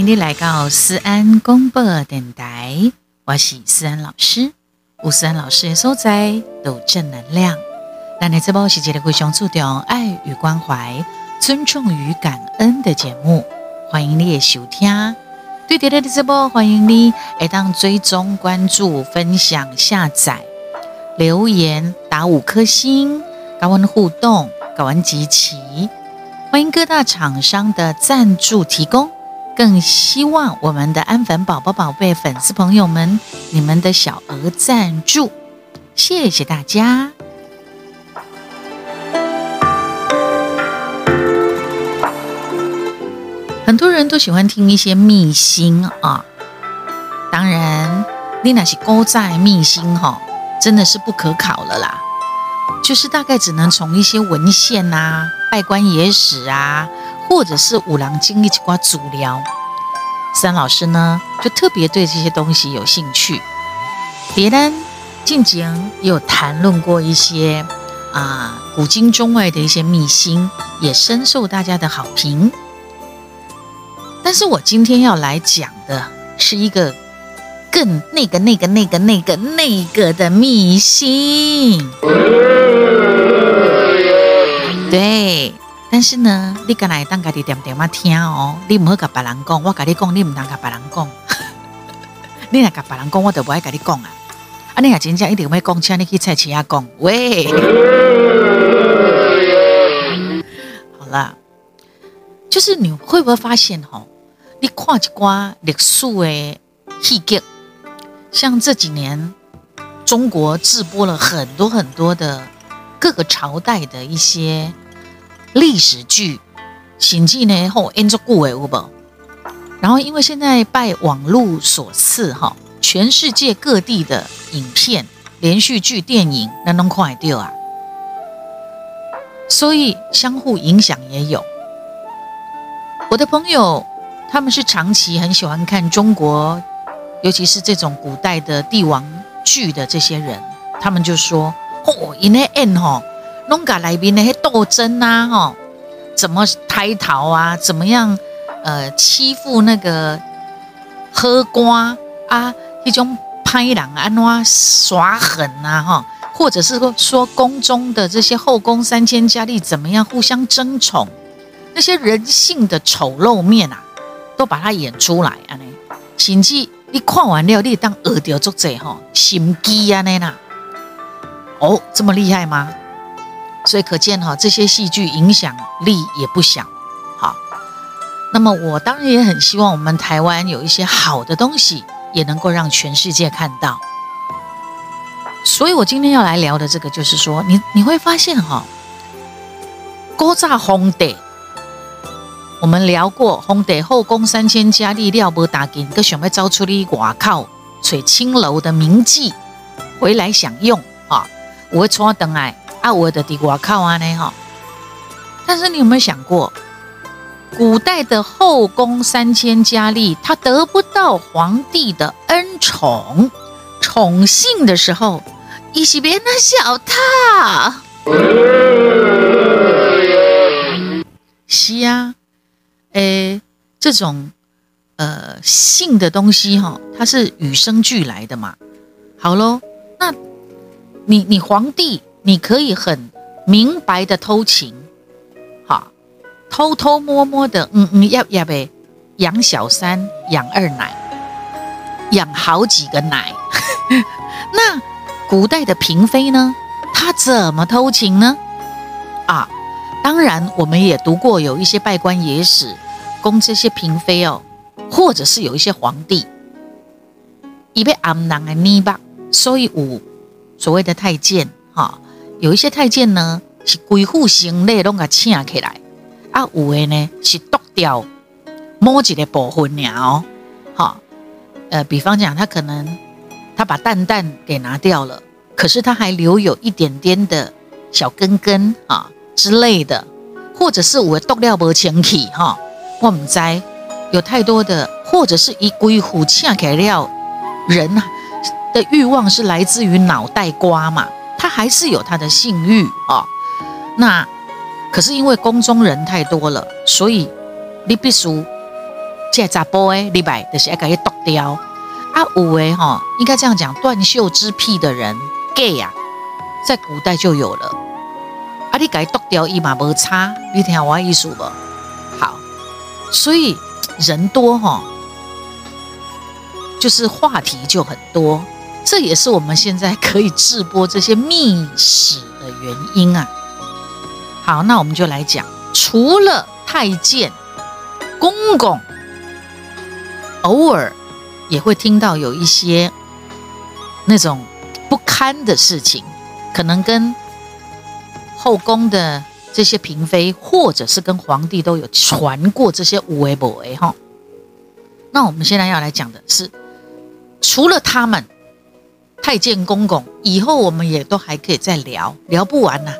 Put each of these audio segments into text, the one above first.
迎你来到思安广播电台，我是思安老师。吴思安老师的所在都正能量。那你这波是节的非常注重爱与关怀、尊重与感恩的节目，欢迎你的收听。对点的这波，欢迎你来当追踪、关注、分享、下载、留言、打五颗星、高温互动、跟我们集齐。欢迎各大厂商的赞助提供。更希望我们的安粉宝宝、宝贝粉丝朋友们，你们的小额赞助，谢谢大家。很多人都喜欢听一些秘辛啊，当然，你那是高在秘辛哈，真的是不可考了啦。就是大概只能从一些文献呐、拜官野史啊。或者是五郎经一起挂足疗，三老师呢就特别对这些东西有兴趣。别人近前有谈论过一些啊古今中外的一些秘辛，也深受大家的好评。但是我今天要来讲的是一个更那个那个那个那个那个的秘辛，对。但是呢，你敢来当家己点点嘛听哦，你唔好甲别人讲，我甲你讲，你唔当甲别人讲。你若甲别人讲，我就不爱甲你讲啊。啊，你若真正一定要讲，请你去菜市下讲。喂，好了，就是你会不会发现吼，你看一寡历史的戏剧，像这几年中国直播了很多很多的各个朝代的一些。历史剧，甚至呢后演作古诶有无？然后因为现在拜网络所赐哈，全世界各地的影片、连续剧、电影那能快掉啊，所以相互影响也有。我的朋友他们是长期很喜欢看中国，尤其是这种古代的帝王剧的这些人，他们就说：哦，因为演吼。弄噶来宾那些斗争呐，哈，怎么抬逃啊？怎么样？呃，欺负那个喝瓜啊？一种拍人安怎耍狠呐，哈，或者是说说宫中的这些后宫三千佳丽怎么样互相争宠？那些人性的丑陋面啊，都把它演出来啊！呢，甚至你看完了，你当耳掉作者哈，心机啊那呐，哦，这么厉害吗？所以可见哈，这些戏剧影响力也不小。好，那么我当然也很希望我们台湾有一些好的东西，也能够让全世界看到。所以我今天要来聊的这个，就是说，你你会发现哈，高炸红帝，我们聊过红帝后宫三千佳丽料不打紧，个想要招出你外靠翠青楼的名妓回来享用啊，我会冲等来。啊，我的地瓜靠啊呢哈！但是你有没有想过，古代的后宫三千佳丽，她得不到皇帝的恩宠、宠幸的时候，一是别那小他。是呀，诶，这种呃性的东西哈，它是与生俱来的嘛。好喽，那你你皇帝。你可以很明白的偷情，哈，偷偷摸摸的，嗯嗯，要要呗，养小三，养二奶，养好几个奶。那古代的嫔妃呢？她怎么偷情呢？啊，当然我们也读过有一些拜官野史，供这些嫔妃哦，或者是有一些皇帝，一被暗囊的泥巴，所以有所谓的太监，哈。有一些太监呢，是鬼户行内拢给请起来，啊，有的呢是剁掉某几个部分鸟，好，呃，比方讲，他可能他把蛋蛋给拿掉了，可是他还留有一点点的小根根啊之类的，或者是我剁掉无清气哈，我们在有太多的，或者是一鬼户请起了人的欲望是来自于脑袋瓜嘛。还是有他的性欲啊，那可是因为宫中人太多了，所以你必须这查甫诶，礼拜就是要给伊剁掉。啊，有诶哈，应该这样讲，断袖之癖的人 gay 呀，在古代就有了。啊，你给剁掉一码无差，你听我意思不？好，所以人多哈，就是话题就很多。这也是我们现在可以直播这些秘史的原因啊。好，那我们就来讲，除了太监、公公，偶尔也会听到有一些那种不堪的事情，可能跟后宫的这些嫔妃，或者是跟皇帝都有传过这些无为不为哈。那我们现在要来讲的是，除了他们。太监公公，以后我们也都还可以再聊，聊不完呐。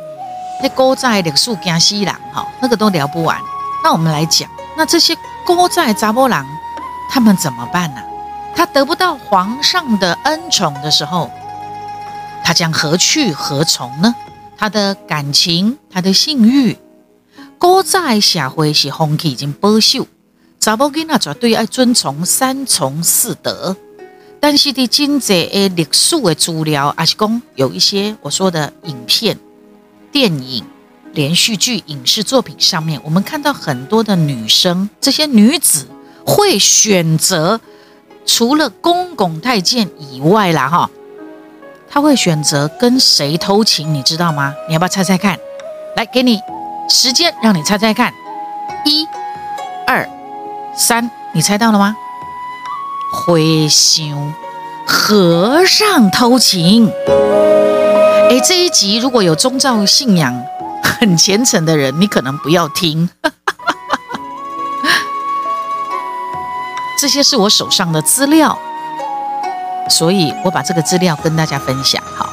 那勾在的树惊西郎哈，那个都聊不完。那我们来讲，那这些勾在杂波郎，他们怎么办呢？他得不到皇上的恩宠的时候，他将何去何从呢？他的感情，他的性欲，勾在社会是风气已经保守，杂波囡那绝对爱遵从三从四德。但是的经济诶，历史的资料，还是讲有一些我说的影片、电影、连续剧、影视作品上面，我们看到很多的女生，这些女子会选择除了公公太监以外啦，哈，她会选择跟谁偷情，你知道吗？你要不要猜猜看？来，给你时间，让你猜猜看，一、二、三，你猜到了吗？会想和尚偷情，哎，这一集如果有宗教信仰 很虔诚的人，你可能不要听。这些是我手上的资料，所以我把这个资料跟大家分享。哈，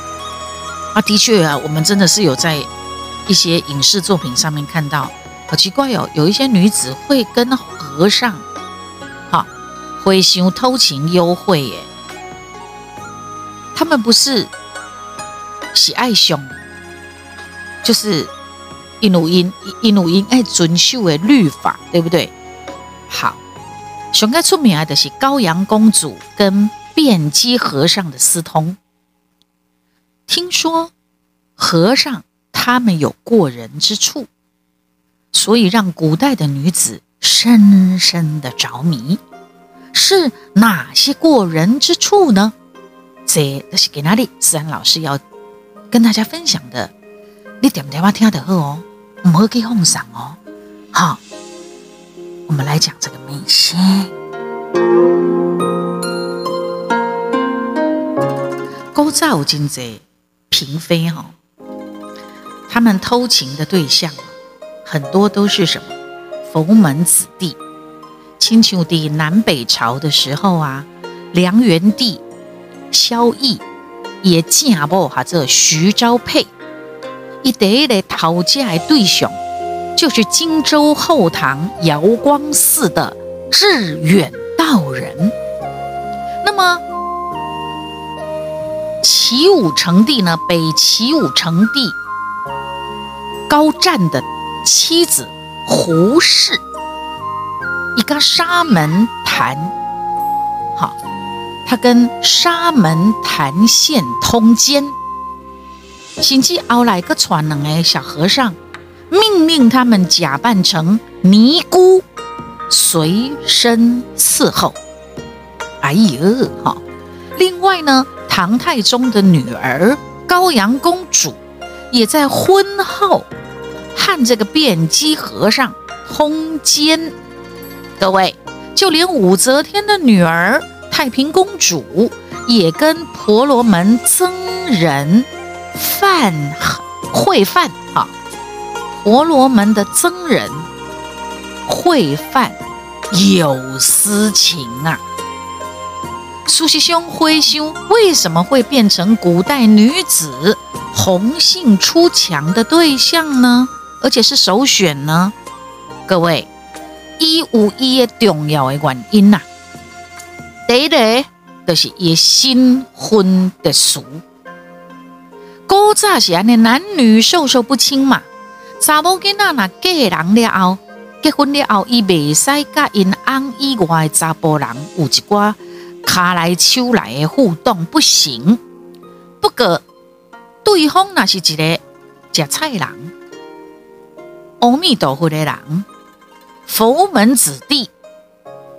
啊，的确啊，我们真的是有在一些影视作品上面看到，好奇怪哦，有一些女子会跟和尚。会想偷情幽会耶，他们不是喜爱熊，就是印度音印度音爱遵守的律法，对不对？好，熊该出名的是高阳公主跟辩机和尚的私通。听说和尚他们有过人之处，所以让古代的女子深深的着迷。是哪些过人之处呢？这都是给哪里？自然老师要跟大家分享的，你点点话听得好哦，唔好给哄上哦。好，我们来讲这个明星。勾照金贼嫔妃哈，他们偷情的对象很多都是什么？佛门子弟。清朝的南北朝的时候啊，梁元帝萧绎也嫁不哈这徐昭佩，一得来讨嫁的对象就是荆州后唐瑶光寺的智远道人。那么齐武成帝呢，北齐武成帝高湛的妻子胡氏。一个沙门谈，好，他跟沙门坛县通奸，甚至后来个传两个小和尚，命令他们假扮成尼姑，随身伺候。哎呦，哈！另外呢，唐太宗的女儿高阳公主，也在婚后和这个辩机和尚通奸。各位，就连武则天的女儿太平公主，也跟婆罗门僧人范会范啊，婆罗门的僧人会范有私情啊。苏西兄灰兄为什么会变成古代女子红杏出墙的对象呢？而且是首选呢？各位。一五一的重要的原因呐，第一个就是伊新婚的俗。古早是安尼，男女授受不亲嘛。查某囡仔若嫁人了后，结婚了后，伊未使甲因翁以外的查甫人有一寡骹来手来的互动，不行。不过对方那是一个食菜人，阿弥陀佛的人，佛门子弟、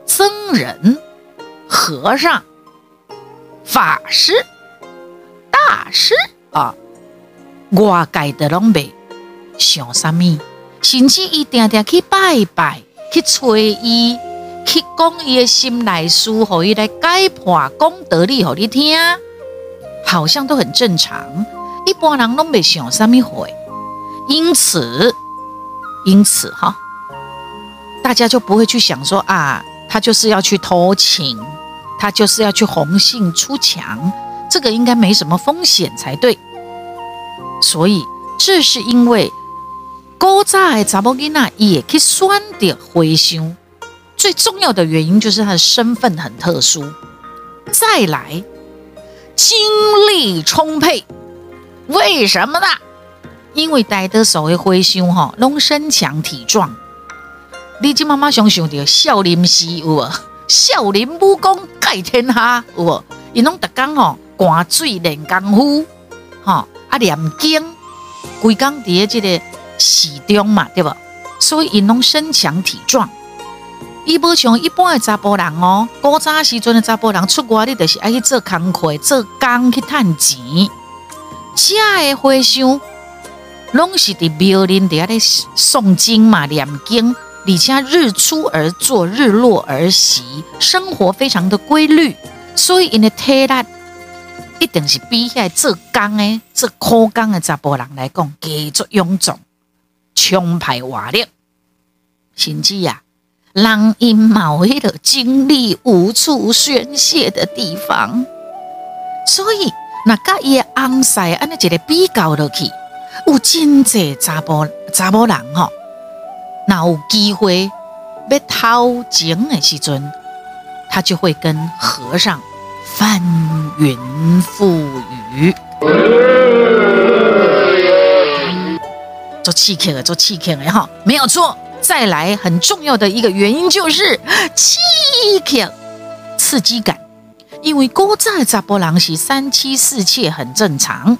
僧人、和尚、法师、大师啊，外界的拢未想啥物。甚至一点点去拜拜，去催伊，去讲伊的心内事，互伊来解破讲道理，互你听，好像都很正常。一般人拢未想啥物会，因此，因此哈，大家就不会去想说啊，他就是要去偷情，他就是要去红杏出墙，这个应该没什么风险才对。所以，这是因为。古早的查某囡仔也去选择回乡，最重要的原因就是他的身份很特殊。再来，精力充沛，为什么呢？因为戴德所谓回乡哈，拢身强体壮。你即妈妈想想到少林寺有无？少林武功盖天下有无？伊拢特工吼，赶水练功夫，哈啊念经，规工伫个即个。寺中嘛，对不？所以因拢身强体壮，伊无像一般的查甫人哦。古早时阵的查甫人出外，你就是爱去做工课、做工去赚钱。遮的和尚拢是伫庙里底下咧诵经嘛、念经，而且日出而作，日落而息，生活非常的规律。所以因的体力一定是比遐做工的、做苦工的查甫人来讲，加足臃肿。充沛活力，甚至呀，人因某一个精力无处宣泄的地方，所以那甲伊昂塞安尼一个比较落去，有真济查甫查甫人吼，那有机会要偷情的时阵，他就会跟和尚翻云覆雨。做气客的，做气客的哈，没有错。再来，很重要的一个原因就是气客刺激感，因为古早查甫人是三妻四妾很正常，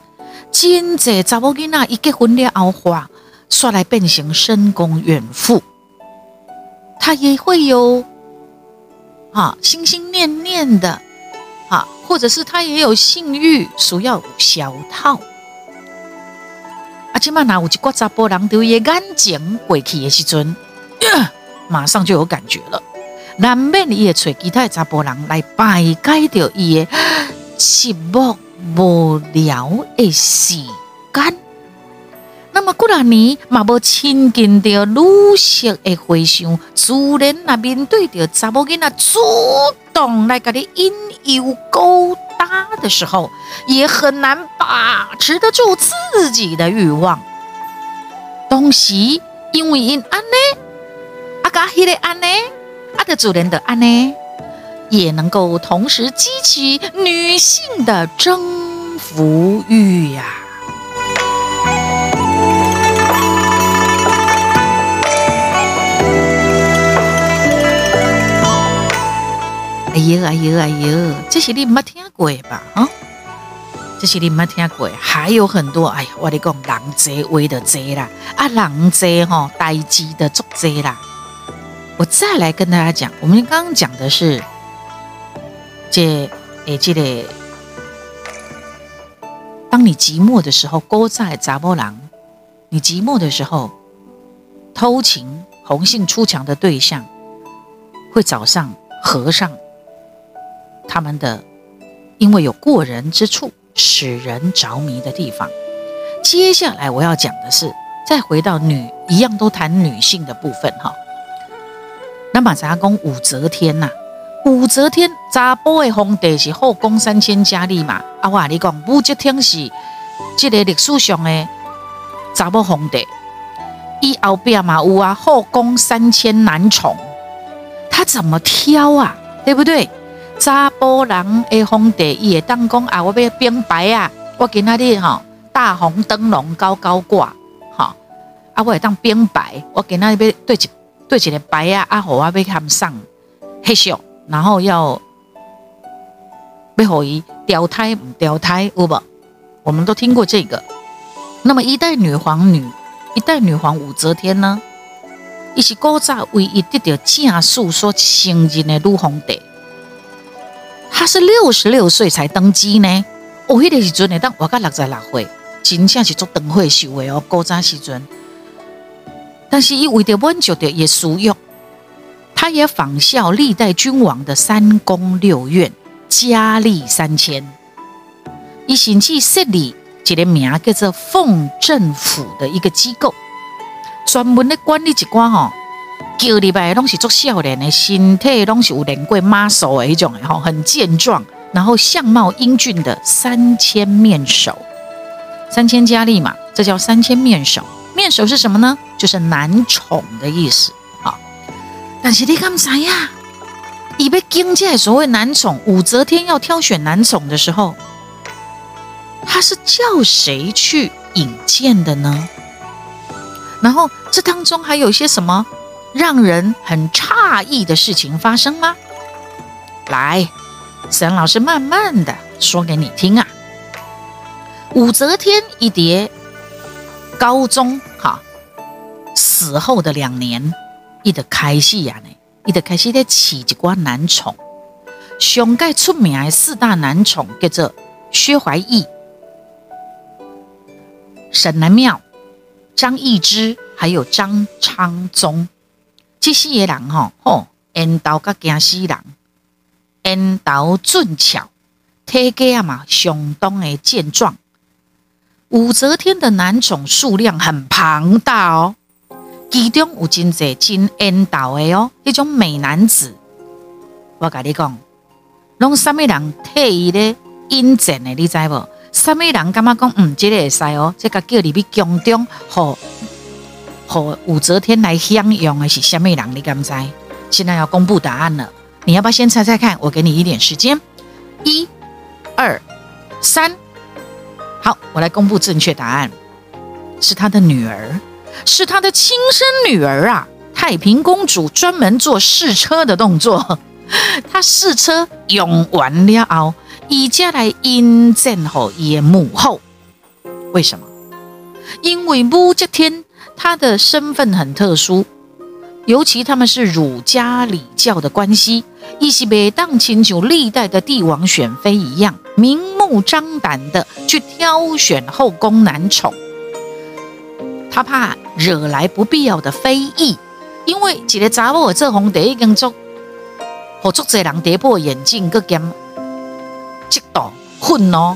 今在查甫囡仔一结婚了后，话说来变成深宫怨妇，他也会有啊心心念念的啊，或者是他也有性欲，需要小套。起码拿有一个查甫人对伊眼睛过去的时阵，马上就有感觉了。难免伊会找其他查甫人来排解掉伊的寂寞无聊的时间。那么过两年嘛无亲近着女色的回想，自然那面对着查某囡仔主动来甲你引诱勾搭的时候，也很难把持得住自己的欲望。同时，因为因安呢，阿加迄个安呢，阿的主人的安呢，也能够同时激起女性的征服欲呀。呦哎呦哎呦，这些你没听过吧？啊，这些你没听过，还有很多。哎呀，我哋讲人济为的贼啦，啊，人济吼，代志的作济啦。我再来跟大家讲，我们刚刚讲的是这诶，这个当你寂寞的时候，勾在杂波郎，你寂寞的时候，偷情红杏出墙的对象，会找上和尚。他们的因为有过人之处，使人着迷的地方。接下来我要讲的是，再回到女一样都谈女性的部分哈。那马杂公武则天呐，武则天查甫的皇帝是后宫三千佳丽嘛？啊，我你讲武则天是这个历史上的查甫皇帝，伊后边嘛有啊后宫三千男宠，他怎么挑啊？对不对？查甫人的皇帝，伊会当讲啊，我要变白啊，我今仔日吼大红灯笼高高挂，吼啊，我会当变白，我今仔日要对一对一个白啊阿虎啊被他们上黑秀，然后要被火伊掉胎毋掉胎，有无？我们都听过这个。那么一代女皇女一代女皇武则天呢，伊是古早唯一得到正数所承认的女皇帝。他是六十六岁才登基呢。哦，迄个时阵呢，当我甲六十六岁，真正是做灯会寿的哦，古早时阵。但是伊为着满足的也俗欲，他也仿效历代君王的三宫六院，佳丽三千。伊甚至设立一个名叫做奉政府的一个机构，专门咧管理一寡吼，叫入来拢是做少年的，身体拢是有练过马术的迄种的吼，很健壮。然后相貌英俊的三千面首，三千佳丽嘛，这叫三千面首。面首是什么呢？就是男宠的意思啊。但是你干啥呀？以被惊介所谓男宠，武则天要挑选男宠的时候，他是叫谁去引荐的呢？然后这当中还有一些什么让人很诧异的事情发生吗？来。沈老师慢慢的说给你听啊。武则天一叠高宗哈死后的两年，一的开始呀呢，一的开始在起一寡男宠，上盖出名的四大男宠叫做薛怀义、沈南庙、张易之，还有张昌宗。这四个人哈，吼，缘投甲惊死人。烟刀俊俏，体格啊嘛相当的健壮。武则天的男宠数量很庞大哦，其中有真侪真烟刀的哦，一种美男子。我跟你讲，拢什么人替伊咧引荐的？你知无？什么人感觉讲嗯，这个会使哦？这个叫你去宫中，和和武则天来享用的是什么人？你敢知？现在要公布答案了。你要不要先猜猜看？我给你一点时间，一、二、三，好，我来公布正确答案，是他的女儿，是他的亲生女儿啊！太平公主专门做试车的动作，她试车用完了后，以家来引荐后也母后，为什么？因为武则天他的身份很特殊。尤其他们是儒家礼教的关系，一些每当请求历代的帝王选妃一样，明目张胆的去挑选后宫男宠。他怕惹来不必要的非议，因为一个查某这皇帝已经做，和足侪人跌破眼镜，个兼嫉妒、愤怒、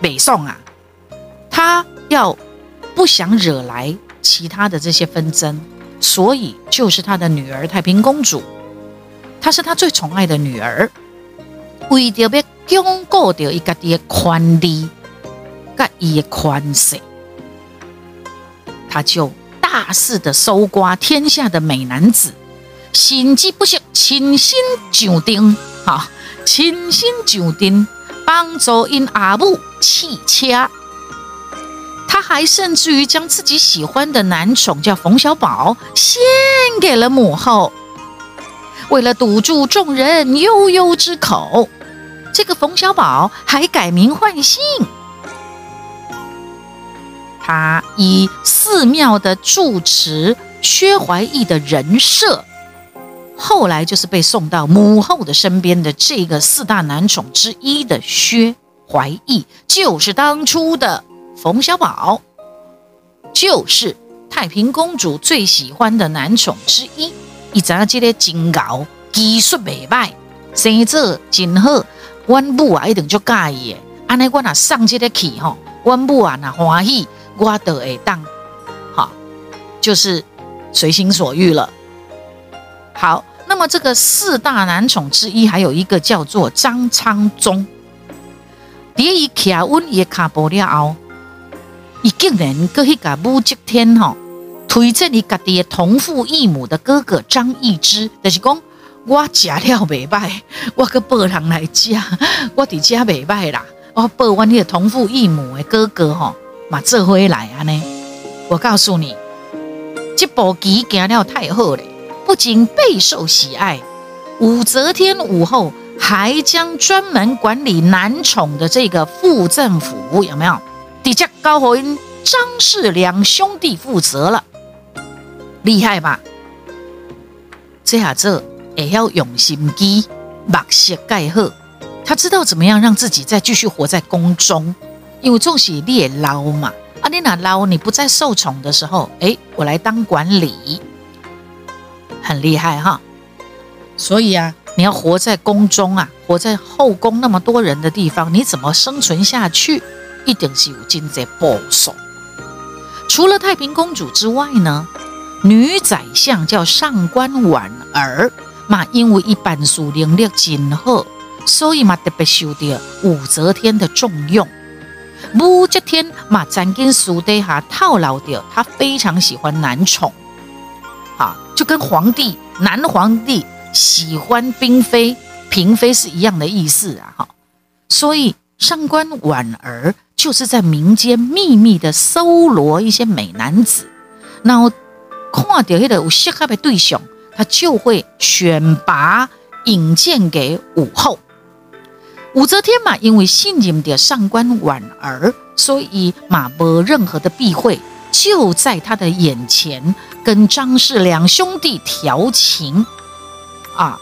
北宋啊，他要不想惹来其他的这些纷争。所以就是他的女儿太平公主，她是他最宠爱的女儿，为着要巩固掉一个的权力，个伊的权势，他就大肆的搜刮天下的美男子，心机不息，倾心上丁，哈，倾心上丁，帮助因阿母弃车。还甚至于将自己喜欢的男宠叫冯小宝献给了母后，为了堵住众人悠悠之口，这个冯小宝还改名换姓。他以寺庙的住持薛怀义的人设，后来就是被送到母后的身边的这个四大男宠之一的薛怀义，就是当初的。冯小宝就是太平公主最喜欢的男宠之一。一早这个真高，技术未歹，生做真好，阮母啊一定就介意的。安尼我若上即个去吼，阮母啊若欢喜，我都会当，好，就是随心所欲了。好，那么这个四大男宠之一，还有一个叫做张昌宗。第一卡稳也卡不了后。伊竟然搁去甲武则天吼推荐伊家己的同父异母的哥哥张易之，就是讲我食了袂歹，我搁报人来食，我伫遮袂歹啦，我报阮迄个同父异母的哥哥吼嘛做回来安尼。我告诉你，这部棋行了太好了，不仅备受喜爱，武则天武后还将专门管理男宠的这个副政府有没有？底下高侯因张氏两兄弟负责了，厉害吧？这下子也要用心机，把血盖好。他知道怎么样让自己再继续活在宫中，因为这是你也捞嘛。啊，你哪捞？你不再受宠的时候，哎，我来当管理，很厉害哈。所以啊，你要活在宫中啊，活在后宫那么多人的地方，你怎么生存下去？一定是有经济保守。除了太平公主之外呢，女宰相叫上官婉儿嘛，因为一般属能力真好，所以嘛特别受到武则天的重用。武则天嘛，曾经私底下套牢掉，她非常喜欢男宠，啊，就跟皇帝男皇帝喜欢嫔妃嫔妃是一样的意思啊，哈。所以上官婉儿就是在民间秘密的搜罗一些美男子，然后看到那个有适合的对象，他就会选拔引荐给武后。武则天嘛，因为信任的上官婉儿，所以嘛无任何的避讳，就在他的眼前跟张氏两兄弟调情。啊，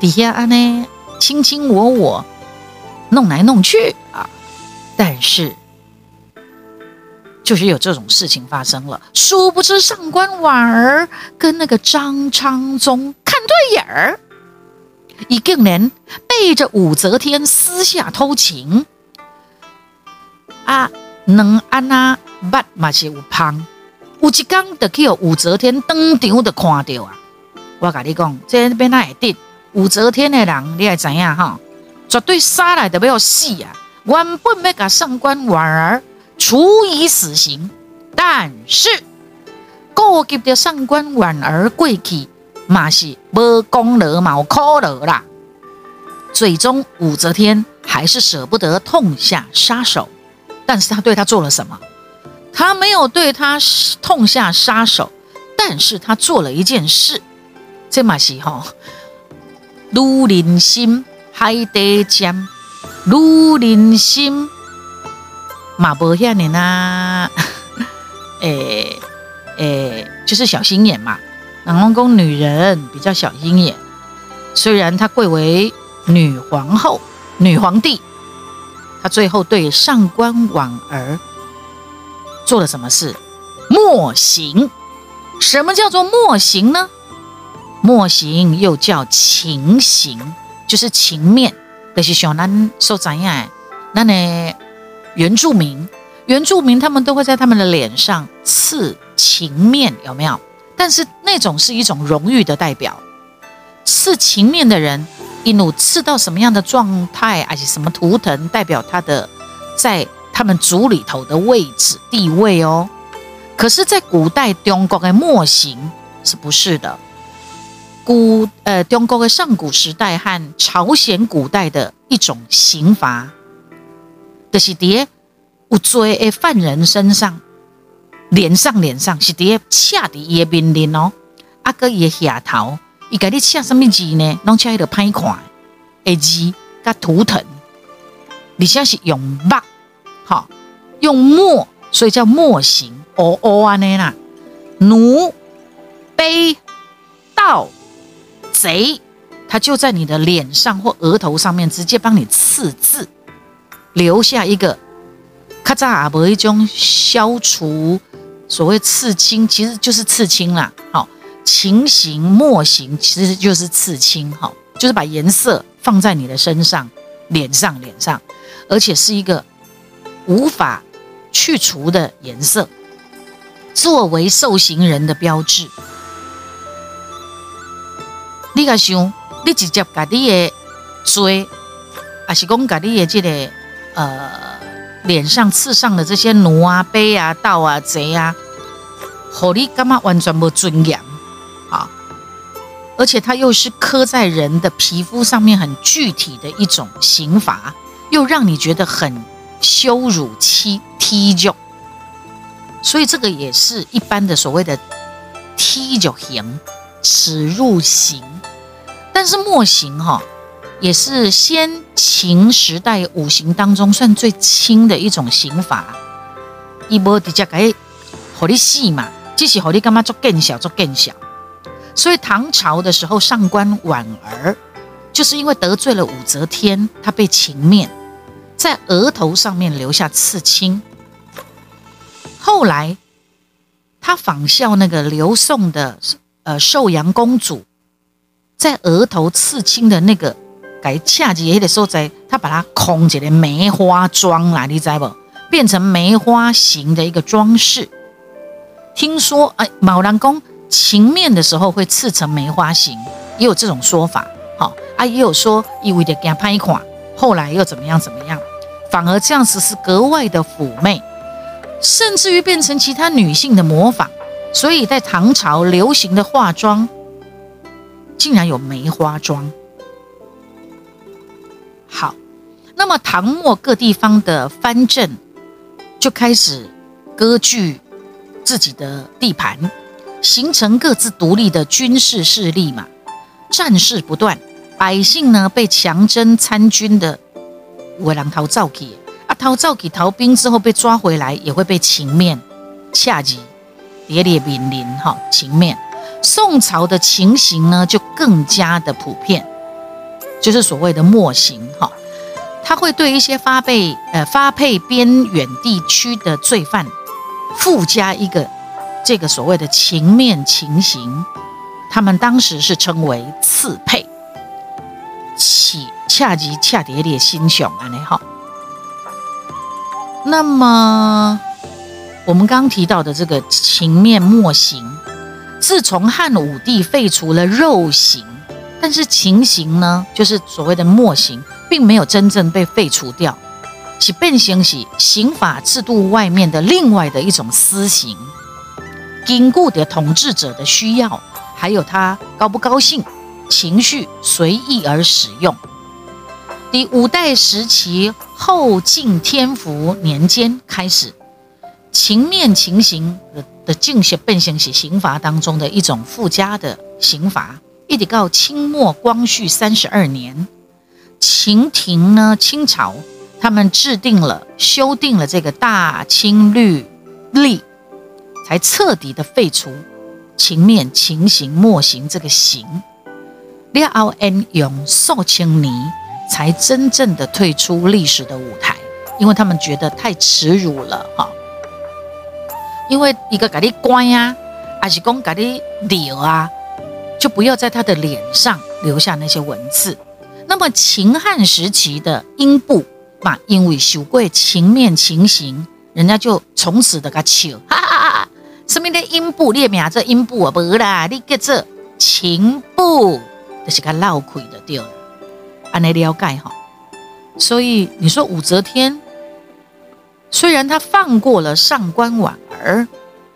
底下安呢卿卿我我，弄来弄去，但是就是有这种事情发生了，殊不知上官婉儿跟那个张昌宗看对眼儿。伊竟然背着武则天私下偷情啊！两安那捌嘛是有芳，有一天就去武则天当场就看到啊！我跟你讲，这边那会得武则天的人，你会知影哈？绝对杀来都要死啊！原本要甲上官婉儿处以死刑，但是过急的上官婉儿过去。嘛是无功劳嘛有苦劳啦，最终武则天还是舍不得痛下杀手，但是他对他做了什么？他没有对他痛下杀手，但是他做了一件事，这嘛是吼，如人心海底针，如人心嘛无遐尼呐，诶诶，就是小心眼嘛。南宫宫女人比较小心眼，虽然她贵为女皇后、女皇帝，她最后对上官婉儿做了什么事？默刑。什么叫做默刑呢？默刑又叫情刑，就是情面。可是小南说怎样？那呢？原住民，原住民他们都会在他们的脸上刺情面，有没有？但是那种是一种荣誉的代表，刺情面的人，一怒刺到什么样的状态，而且什么图腾，代表他的在他们族里头的位置地位哦。可是，在古代中国的墨刑是不是的？古呃，中国的上古时代和朝鲜古代的一种刑罚，就是在有罪的犯人身上。脸上脸上是伫个掐伫伊的面脸哦，啊个伊的下头，伊甲你掐什么字呢？拢掐迄个歹看的字甲图腾，而且是用墨，哈，用墨，所以叫墨刑。哦哦安尼啦，奴、卑、盗、贼，他就在你的脸上或额头上面直接帮你刺字，留下一个，咔嚓啊，伯一种消除。所谓刺青，其实就是刺青啦。好，情形墨形其实就是刺青，哈，就是把颜色放在你的身上、脸上、脸上，而且是一个无法去除的颜色，作为受刑人的标志。你个想，你直接把你的嘴，还是讲把你的这个呃。脸上刺上的这些奴啊、卑啊、盗啊、贼啊，火力干嘛完全没尊严啊？而且它又是刻在人的皮肤上面很具体的一种刑罚，又让你觉得很羞辱、欺、踢就。所以这个也是一般的所谓的梯就行，齿入刑。但是墨刑哈，也是先秦时代五行当中算最轻的一种刑罚。一波直接给火力细嘛，即使火力干嘛做更小做更小。所以唐朝的时候，上官婉儿就是因为得罪了武则天，她被情面，在额头上面留下刺青。后来他仿效那个刘宋的呃寿阳公主。在额头刺青的那个改恰吉的时候，在他把它空起来梅花妆啦，你知不？变成梅花形的一个装饰。听说哎，毛兰公情面的时候会刺成梅花形，也有这种说法。好啊，也有说意味着给他拍一款，后来又怎么样怎么样？反而这样子是格外的妩媚，甚至于变成其他女性的模仿。所以在唐朝流行的化妆。竟然有梅花妆。好，那么唐末各地方的藩镇就开始割据自己的地盘，形成各自独立的军事势力嘛，战事不断，百姓呢被强征参军的为狼逃赵给啊，逃赵给逃兵之后被抓回来，也会被情面下级叠列兵临哈情面。宋朝的情形呢，就更加的普遍，就是所谓的墨刑哈，他会对一些发配呃发配边远地区的罪犯附加一个这个所谓的情面情刑，他们当时是称为刺配，起恰吉恰叠列心雄啊，你哈。那么我们刚刚提到的这个情面墨刑。自从汉武帝废除了肉刑，但是情刑呢，就是所谓的墨刑，并没有真正被废除掉，其变形是刑法制度外面的另外的一种私刑，巩固的统治者的需要，还有他高不高兴，情绪随意而使用。第五代时期后晋天福年间开始。情面情刑的的进行变形是刑罚当中的一种附加的刑罚，一直到清末光绪三十二年，清廷呢清朝他们制定了修订了这个大清律例，才彻底的废除情面情刑墨刑这个刑，了后 N 用宋清尼才真正的退出历史的舞台，因为他们觉得太耻辱了哈。因为一个给你关呀，还是讲给你留啊，就不要在他的脸上留下那些文字。那么秦汉时期的英布嘛，因为受过情面情刑，人家就从此的个笑，哈哈哈哈！什么的英布列名这英布啊，无啦，你叫这情布就是个闹亏的掉了，安尼了解哈。所以你说武则天。虽然他放过了上官婉儿，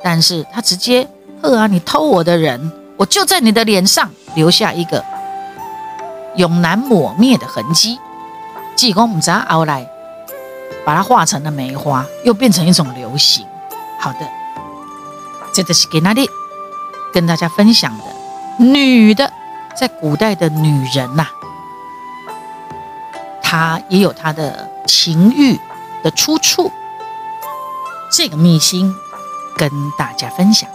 但是他直接呵啊，你偷我的人，我就在你的脸上留下一个永难抹灭的痕迹。济公，我们怎样熬来把它化成了梅花，又变成一种流行。好的，这个是给哪里跟大家分享的？女的，在古代的女人呐，她也有她的情欲的出处。这个秘辛跟大家分享。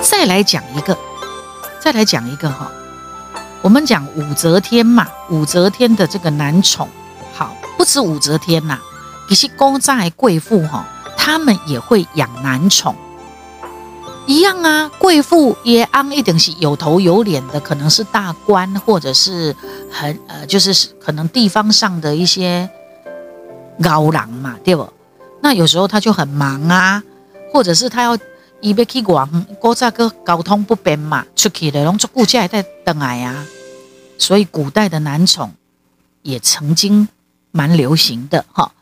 再来讲一个，再来讲一个哈。我们讲武则天嘛，武则天的这个男宠，好，不止武则天呐，一些公在贵妇哈，他们也会养男宠。一样啊，贵妇也安一定是有头有脸的，可能是大官，或者是很呃，就是可能地方上的一些高郎嘛，对不？那有时候他就很忙啊，或者是他要一边去广，国家个交通不便嘛，出去的拢做顾家在等来啊。所以古代的男宠也曾经蛮流行的哈，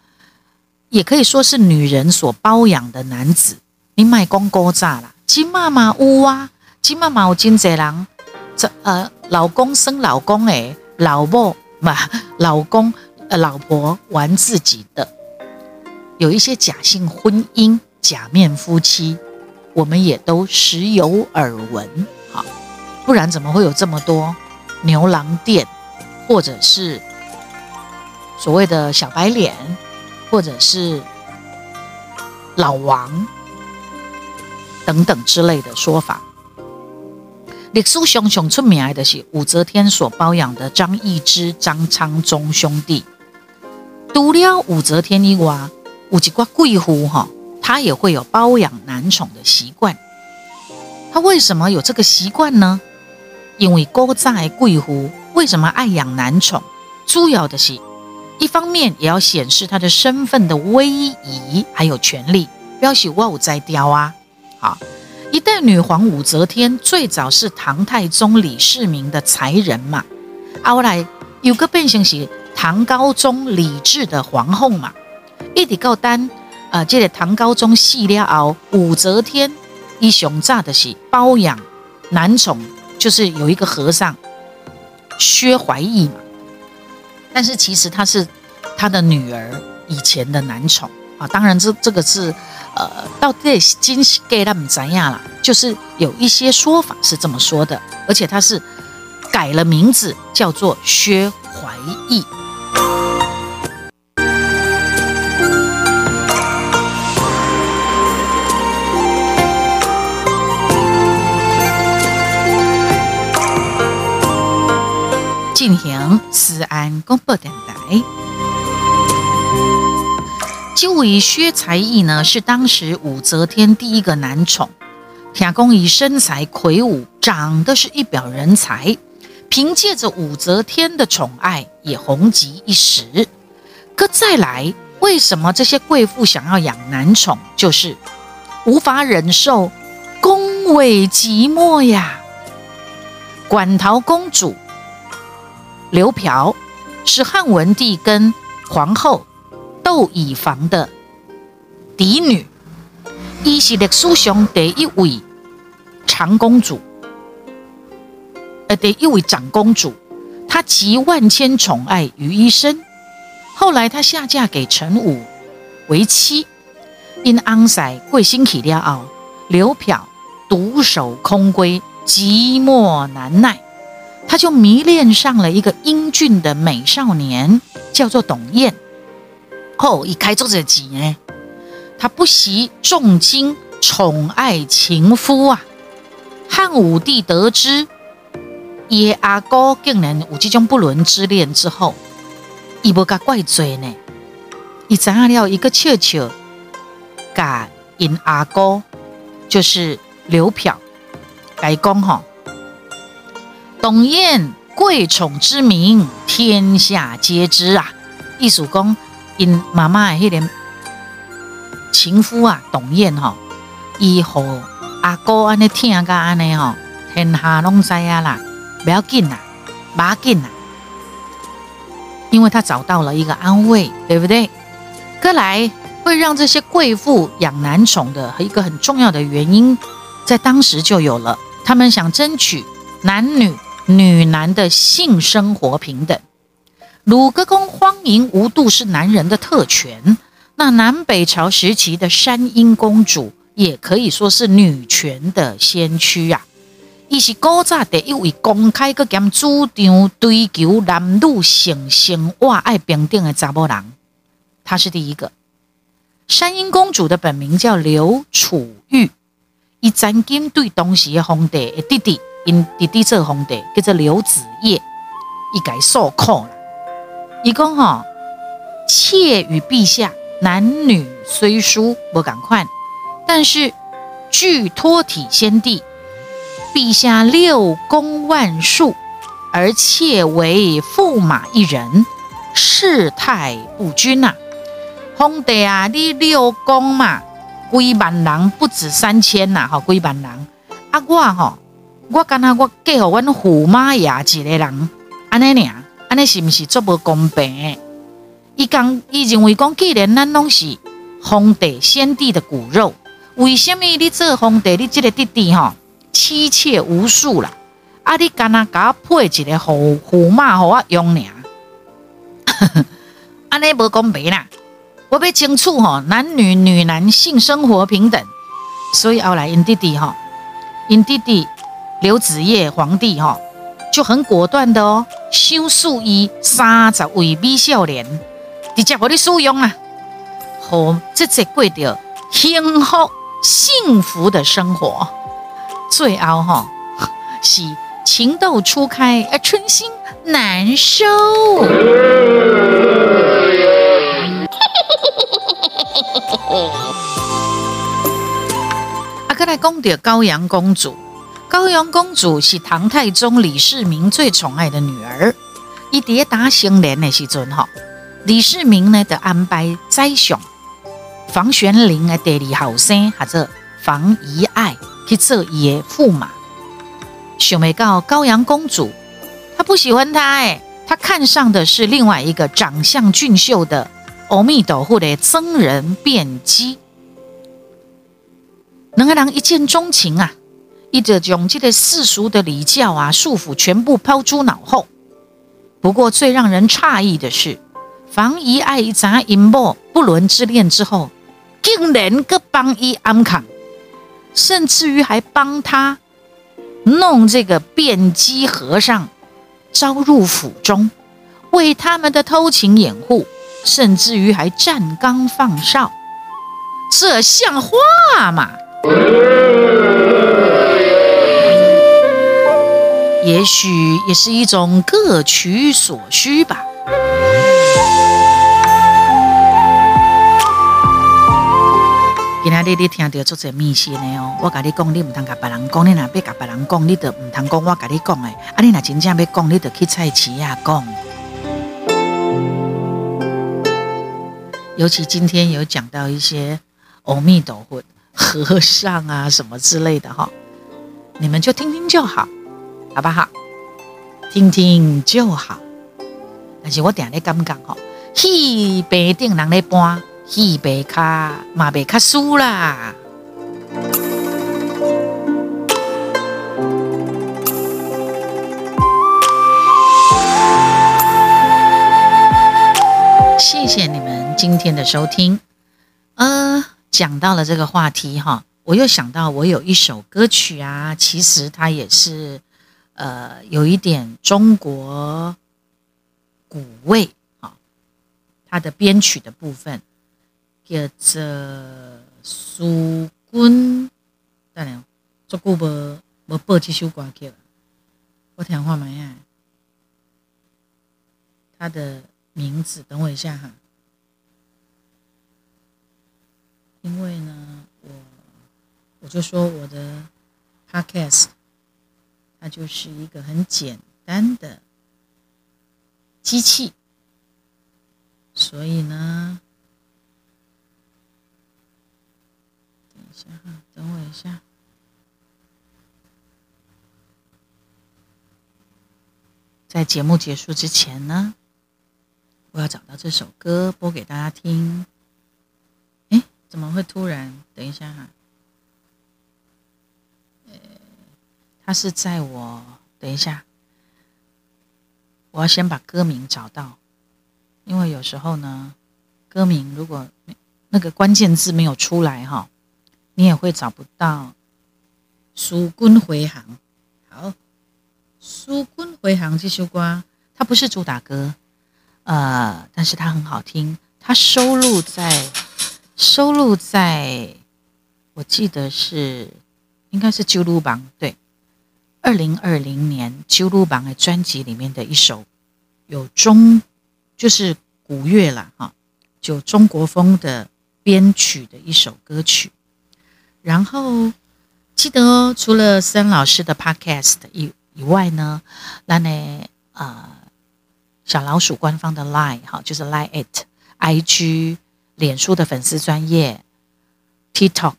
也可以说是女人所包养的男子。你卖公高炸啦！金妈妈有啊，金妈妈有真济人，这呃老公生老公诶，老婆嘛，老公呃老婆玩自己的，有一些假性婚姻、假面夫妻，我们也都时有耳闻，哈，不然怎么会有这么多牛郎店，或者是所谓的小白脸，或者是老王等等之类的说法？历史上上出名的是武则天所包养的张易之、张昌宗兄弟。除了武则天以外，有一挂贵妇哈，她也会有包养男宠的习惯。她为什么有这个习惯呢？因为古在贵妇为什么爱养男宠？主要的是，一方面也要显示她的身份的威仪还有权力，表示我有在雕啊，好。一代女皇武则天最早是唐太宗李世民的才人嘛，后来有个变成是唐高宗李治的皇后嘛，一直到单呃，这个唐高宗死了后，武则天一雄炸的是包养男宠，就是有一个和尚薛怀义嘛，但是其实他是他的女儿以前的男宠。啊，当然这这个是。呃，到底惊喜给他们怎样了？就是有一些说法是这么说的，而且他是改了名字，叫做薛怀义。进行思安公布电台。这位薛才义呢，是当时武则天第一个男宠。听公以身材魁梧，长得是一表人才，凭借着武则天的宠爱，也红极一时。可再来，为什么这些贵妇想要养男宠？就是无法忍受宫闱寂寞呀。馆陶公主刘嫖是汉文帝跟皇后。窦以房的嫡女，伊是历史上第一位长公主，呃，第一位长公主。她集万千宠爱于一身。后来她下嫁给陈武为妻，因安塞贵心起了后，刘嫖独守空闺，寂寞难耐，她就迷恋上了一个英俊的美少年，叫做董燕。后一开做这几呢，他不惜重金宠爱情夫啊。汉武帝得知耶阿哥竟然有这种不伦之恋之后，伊无甲怪罪呢，伊知影了一个悄悄，甲因阿哥就是刘嫖来讲吼，董燕贵宠之名，天下皆知啊，意思讲。因妈妈的迄个情夫啊，董燕吼，伊和阿哥安尼听个安尼吼，天下拢知啊啦，不要紧啦，不要紧啦，因为他找到了一个安慰，对不对？哥来会让这些贵妇养男宠的一个很重要的原因，在当时就有了，他们想争取男女女男的性生活平等。鲁歌公荒淫无度是男人的特权，那南北朝时期的山阴公主也可以说是女权的先驱啊！伊是古早第一位公开个兼主张追求男女性生活爱平等的查某人，她是第一个。山阴公主的本名叫刘楚玉，伊曾经对当时的皇帝的弟弟，因弟弟做皇帝叫做刘子业，伊改受控了。一共哈，妾与陛下男女虽殊不敢快，但是据托体先帝，陛下六宫万数，而妾为驸马一人，事态不均呐。皇帝啊，你六宫嘛，几万人不止三千呐，哈，几万人。啊，我哈，我干那我嫁给阮驸马爷一个人，安尼尔。安尼是毋是足无公平？伊讲，伊认为讲，既然咱拢是皇帝先帝的骨肉，为什么你做皇帝，你这个弟弟吼妻妾无数啦？啊，你干那甲我配一个胡胡马互我用尔，安尼无公平啦！我要清楚吼，男女女男性生活平等，所以后来因弟弟吼，因弟弟刘子业皇帝吼就很果断的哦，修树衣三十位美少年，直接互你使用啊，好，直接过着幸福幸福的生活。最后吼是情窦初开，而春心难收。啊，再来讲到高阳公主。高阳公主是唐太宗李世民最宠爱的女儿。伊伫打新年的时阵，吼，李世民呢，就安排宰相房玄龄的第二后生，或者房遗爱去做伊的驸马。想未到高阳公主，她不喜欢他，哎，她看上的是另外一个长相俊秀的阿弥陀佛的僧人辩机。两个人一见钟情啊！一者将这个世俗的礼教啊束缚全部抛诸脑后。不过最让人诧异的是，房遗爱一杂淫魔不伦之恋之后，竟然个帮伊安康，甚至于还帮他弄这个辩机和尚招入府中，为他们的偷情掩护，甚至于还站岗放哨，这像话吗？也许也是一种各取所需吧。今仔日你听到作者秘信的哦，我甲你讲，你唔通甲别人讲，你若要甲别人讲，你就唔通讲我甲你讲的。啊，你若真正要讲，你就去菜市啊讲。尤其今天有讲到一些阿弥陀佛、和尚啊什么之类的哈，你们就听听就好。好不好？听听就好。但是我定咧感觉吼，戏白顶人咧搬，戏白卡嘛白卡输啦。谢谢你们今天的收听。呃，讲到了这个话题哈，我又想到我有一首歌曲啊，其实它也是。呃，有一点中国古味啊，它的编曲的部分，叫做《苏军》。等下，足久无无播这首歌曲了，我听话没呀？它的名字，等我一下哈，因为呢，我我就说我的 Podcast。它就是一个很简单的机器，所以呢，等一下哈，等我一下，在节目结束之前呢，我要找到这首歌播给大家听。哎，怎么会突然？等一下哈。它是在我等一下，我要先把歌名找到，因为有时候呢，歌名如果那个关键字没有出来哈，你也会找不到。苏军回航，好，苏军回航这首歌，它不是主打歌，呃，但是它很好听，它收录在收录在，我记得是应该是旧路榜对。二零二零年《秋露榜》的专辑里面的一首，有中就是古乐了哈，就中国风的编曲的一首歌曲。然后记得哦，除了森老师的 Podcast 以以外呢，那呢啊小老鼠官方的 Line 哈，就是 Line it，IG 脸书的粉丝专业 TikTok。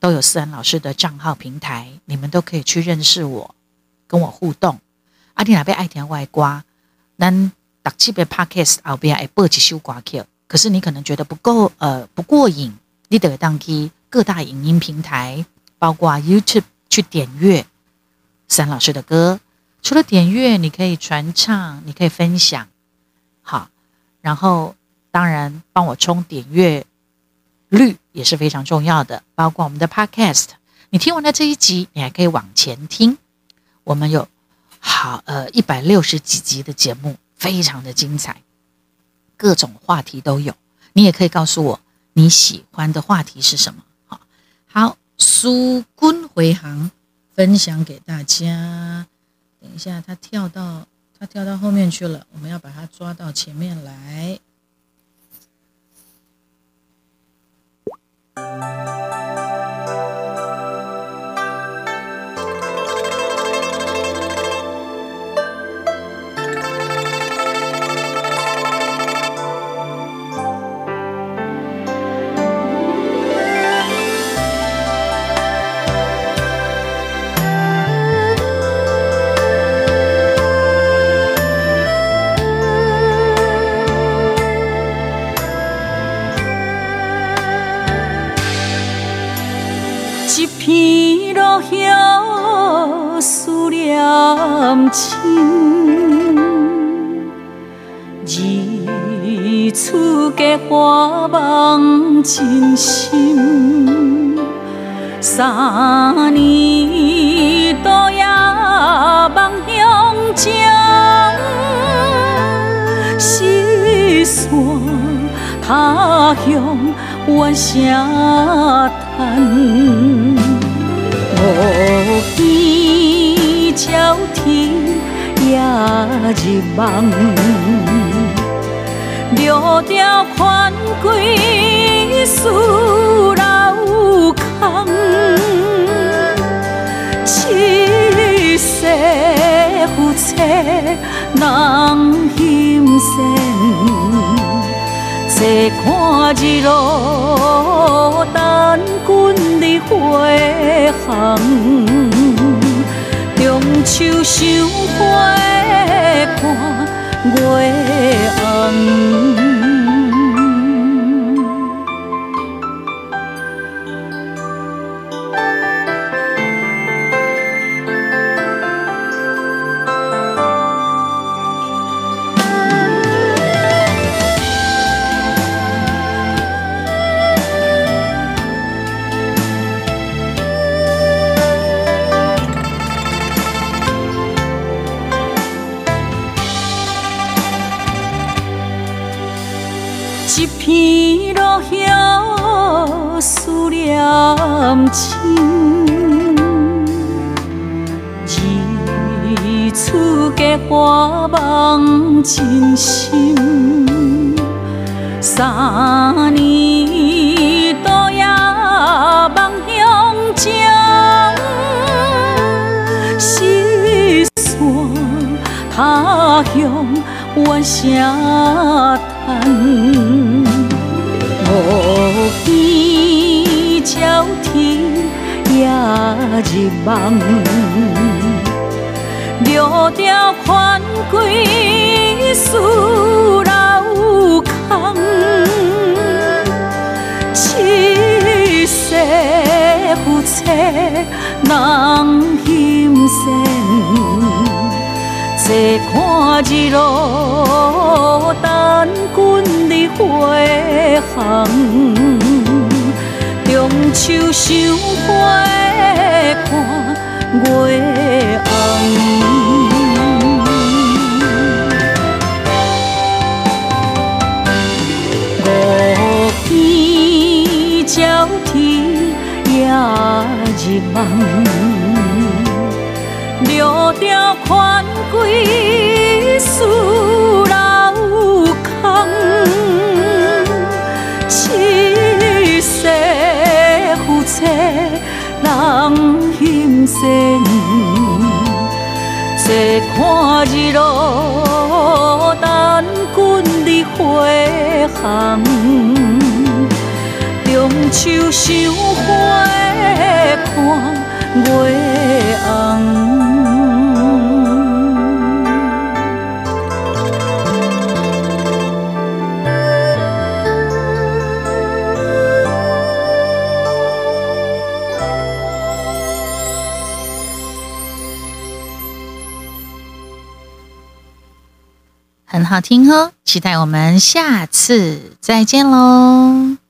都有思安老师的账号平台，你们都可以去认识我，跟我互动。阿弟那边爱听外挂，咱打七百 Podcast 后边爱播几首歌曲，可是你可能觉得不够呃不过瘾，你得当去各大影音平台，包括 YouTube 去点阅三老师的歌，除了点阅，你可以传唱，你可以分享，好，然后当然帮我冲点阅率也是非常重要的。包括我们的 Podcast，你听完了这一集，你还可以往前听。我们有好呃一百六十几集的节目，非常的精彩，各种话题都有。你也可以告诉我你喜欢的话题是什么。好，好，苏坤回航分享给大家。等一下，他跳到他跳到后面去了，我们要把他抓到前面来。真心，三年多夜梦乡情，四散他乡怨声叹，无边朝天夜日梦，六条款归。思老空，七世夫妻人心善，坐看日落，等君日回航，中秋赏花看月红。坐看日落，等君日回航，中秋赏花看月红。日梦，六条款归思老空，七世夫妻人心善，坐看日落，等君日回航。中秋赏花看月红。好听哦。期待我们下次再见喽。